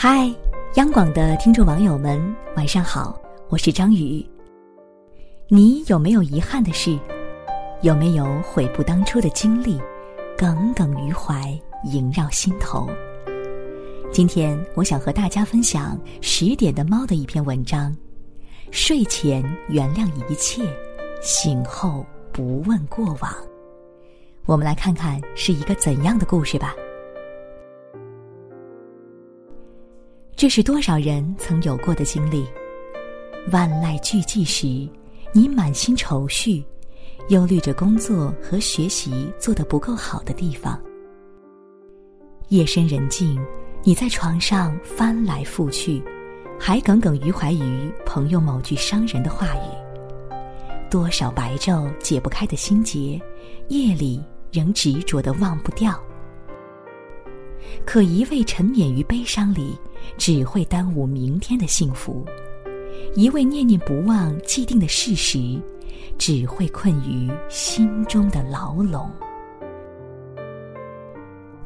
嗨，央广的听众网友们，晚上好，我是张宇。你有没有遗憾的事？有没有悔不当初的经历，耿耿于怀，萦绕心头？今天我想和大家分享十点的猫的一篇文章：睡前原谅一切，醒后不问过往。我们来看看是一个怎样的故事吧。这是多少人曾有过的经历？万籁俱寂时，你满心愁绪，忧虑着工作和学习做得不够好的地方。夜深人静，你在床上翻来覆去，还耿耿于怀于朋友某句伤人的话语。多少白昼解不开的心结，夜里仍执着的忘不掉。可一味沉湎于悲伤里。只会耽误明天的幸福，一味念念不忘既定的事实，只会困于心中的牢笼。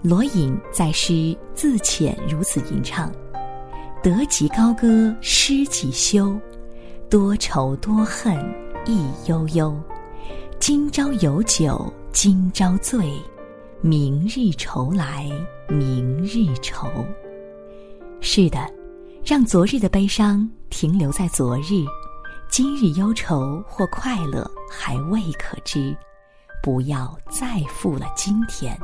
罗隐在诗《自遣》如此吟唱：“得即高歌失即休，多愁多恨亦悠悠。今朝有酒今朝醉，明日愁来明日愁。”是的，让昨日的悲伤停留在昨日，今日忧愁或快乐还未可知，不要再负了今天。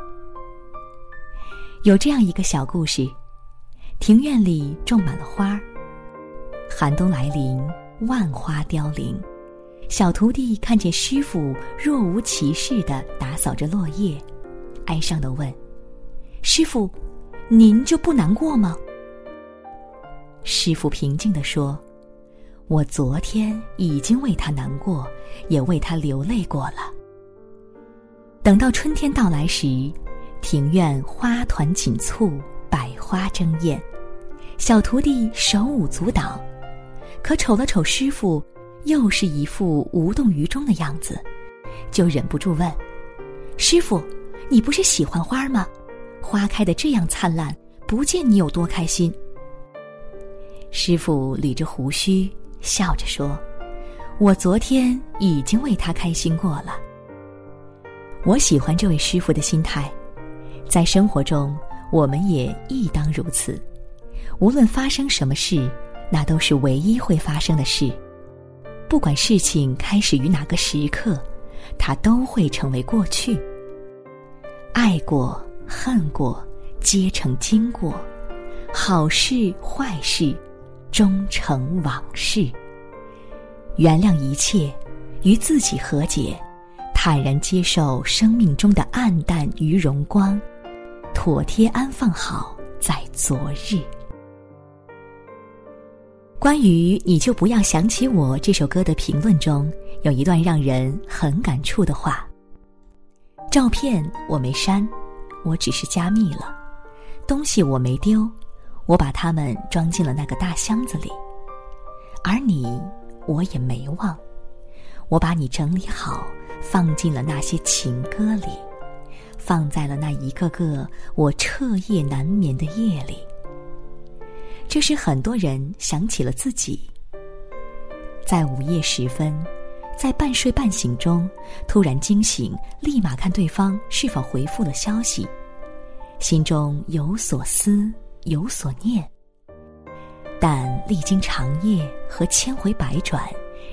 有这样一个小故事：庭院里种满了花儿，寒冬来临，万花凋零。小徒弟看见师傅若无其事的打扫着落叶，哀伤的问：“师傅，您就不难过吗？”师傅平静地说：“我昨天已经为他难过，也为他流泪过了。等到春天到来时，庭院花团锦簇，百花争艳，小徒弟手舞足蹈，可瞅了瞅师傅，又是一副无动于衷的样子，就忍不住问：‘师傅，你不是喜欢花吗？花开的这样灿烂，不见你有多开心。’”师傅捋着胡须，笑着说：“我昨天已经为他开心过了。我喜欢这位师傅的心态，在生活中，我们也亦当如此。无论发生什么事，那都是唯一会发生的事。不管事情开始于哪个时刻，它都会成为过去。爱过、恨过，皆成经过；好事、坏事。”终成往事。原谅一切，与自己和解，坦然接受生命中的暗淡与荣光，妥帖安放好在昨日。关于《你就不要想起我》这首歌的评论中，有一段让人很感触的话：照片我没删，我只是加密了；东西我没丢。我把它们装进了那个大箱子里，而你，我也没忘。我把你整理好，放进了那些情歌里，放在了那一个个我彻夜难眠的夜里。这是很多人想起了自己，在午夜时分，在半睡半醒中，突然惊醒，立马看对方是否回复了消息，心中有所思。有所念，但历经长夜和千回百转，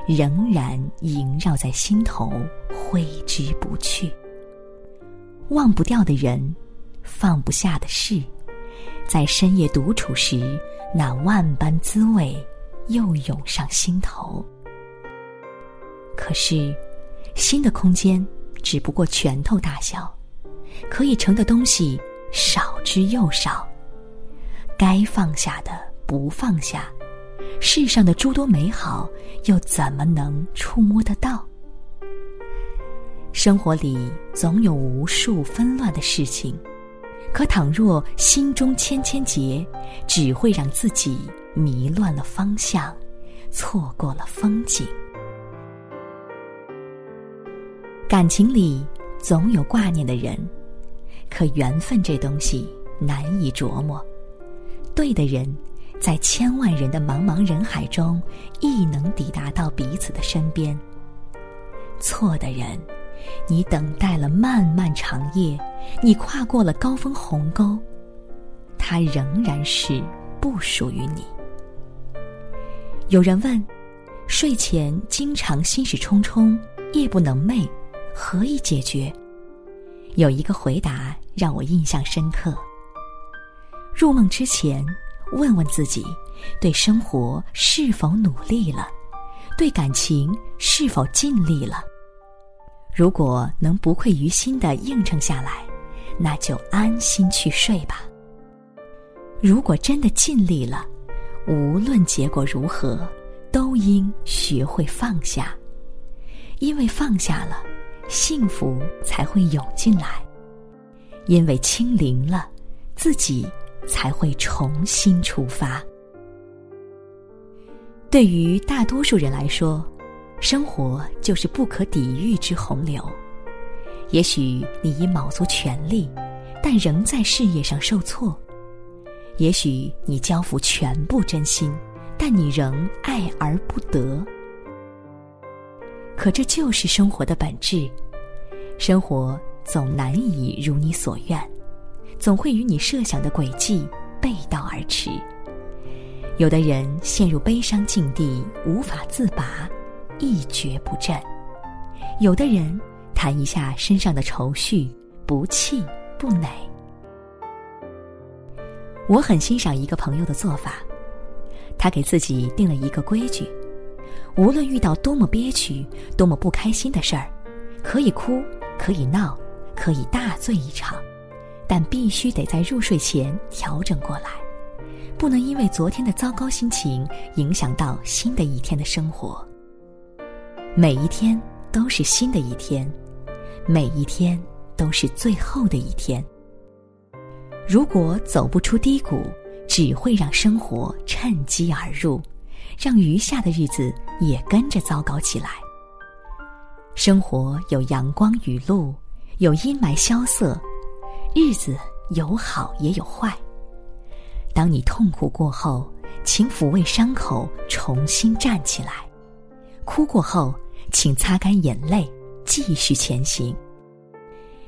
仍然萦绕在心头，挥之不去。忘不掉的人，放不下的事，在深夜独处时，那万般滋味又涌上心头。可是，心的空间只不过拳头大小，可以盛的东西少之又少。该放下的不放下，世上的诸多美好又怎么能触摸得到？生活里总有无数纷乱的事情，可倘若心中千千结，只会让自己迷乱了方向，错过了风景。感情里总有挂念的人，可缘分这东西难以琢磨。对的人，在千万人的茫茫人海中，亦能抵达到彼此的身边。错的人，你等待了漫漫长夜，你跨过了高峰鸿沟，他仍然是不属于你。有人问：睡前经常心事重重，夜不能寐，何以解决？有一个回答让我印象深刻。入梦之前，问问自己，对生活是否努力了？对感情是否尽力了？如果能不愧于心的应承下来，那就安心去睡吧。如果真的尽力了，无论结果如何，都应学会放下，因为放下了，幸福才会涌进来；因为清零了，自己才会重新出发。对于大多数人来说，生活就是不可抵御之洪流。也许你已卯足全力，但仍在事业上受挫；也许你交付全部真心，但你仍爱而不得。可这就是生活的本质。生活总难以如你所愿，总会与你设想的轨迹背道而驰。有的人陷入悲伤境地，无法自拔，一蹶不振；有的人弹一下身上的愁绪，不气不馁。我很欣赏一个朋友的做法，他给自己定了一个规矩：无论遇到多么憋屈、多么不开心的事儿，可以哭，可以闹，可以大醉一场，但必须得在入睡前调整过来。不能因为昨天的糟糕心情影响到新的一天的生活。每一天都是新的一天，每一天都是最后的一天。如果走不出低谷，只会让生活趁机而入，让余下的日子也跟着糟糕起来。生活有阳光雨露，有阴霾萧瑟，日子有好也有坏。当你痛苦过后，请抚慰伤口，重新站起来；哭过后，请擦干眼泪，继续前行。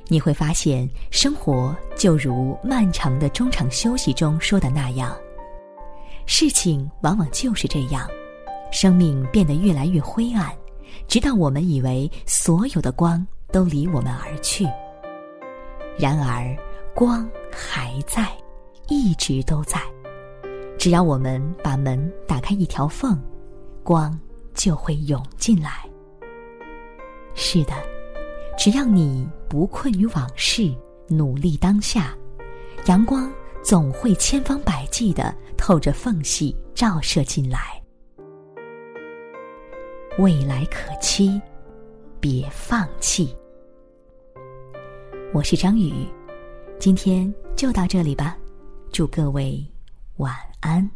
你会发现，生活就如漫长的中场休息中说的那样，事情往往就是这样，生命变得越来越灰暗，直到我们以为所有的光都离我们而去。然而，光还在。一直都在，只要我们把门打开一条缝，光就会涌进来。是的，只要你不困于往事，努力当下，阳光总会千方百计的透着缝隙照射进来。未来可期，别放弃。我是张宇，今天就到这里吧。祝各位晚安。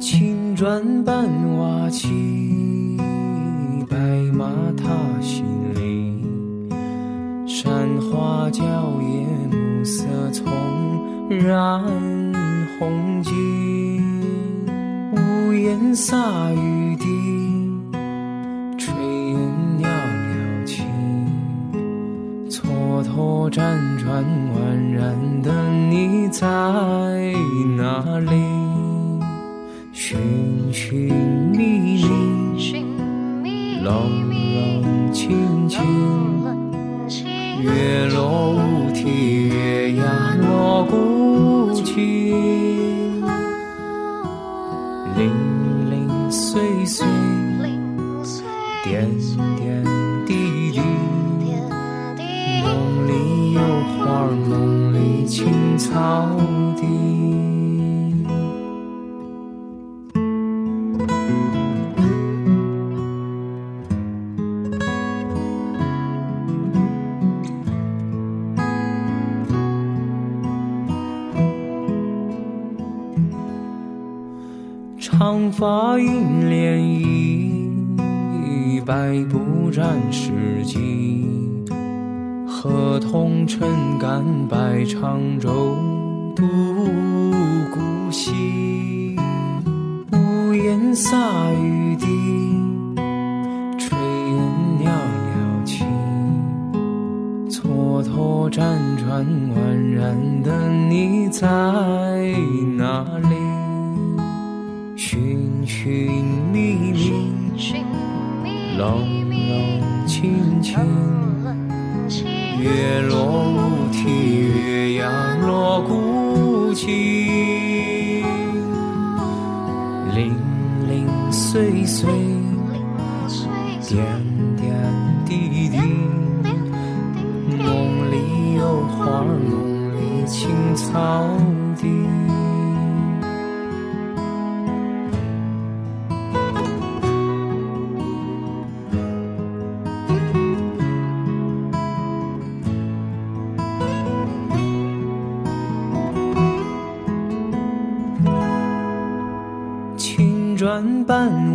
青砖伴瓦漆，然。红巾，屋檐洒雨滴，炊烟袅袅起，蹉跎辗转宛然的你在哪里？寻寻觅觅，冷冷清清，月落乌啼，月牙落孤井。零零碎碎，点点滴滴，梦里有花，梦里青草发映涟漪，百步斩世纪。河童撑杆摆长舟，渡古稀。屋檐洒雨滴，炊烟袅袅起。蹉跎辗转宛然的你在哪里？寻寻觅觅，冷冷清清。月落乌啼，月牙落孤井，零零碎碎，点点滴滴，梦里有花，梦里青草地。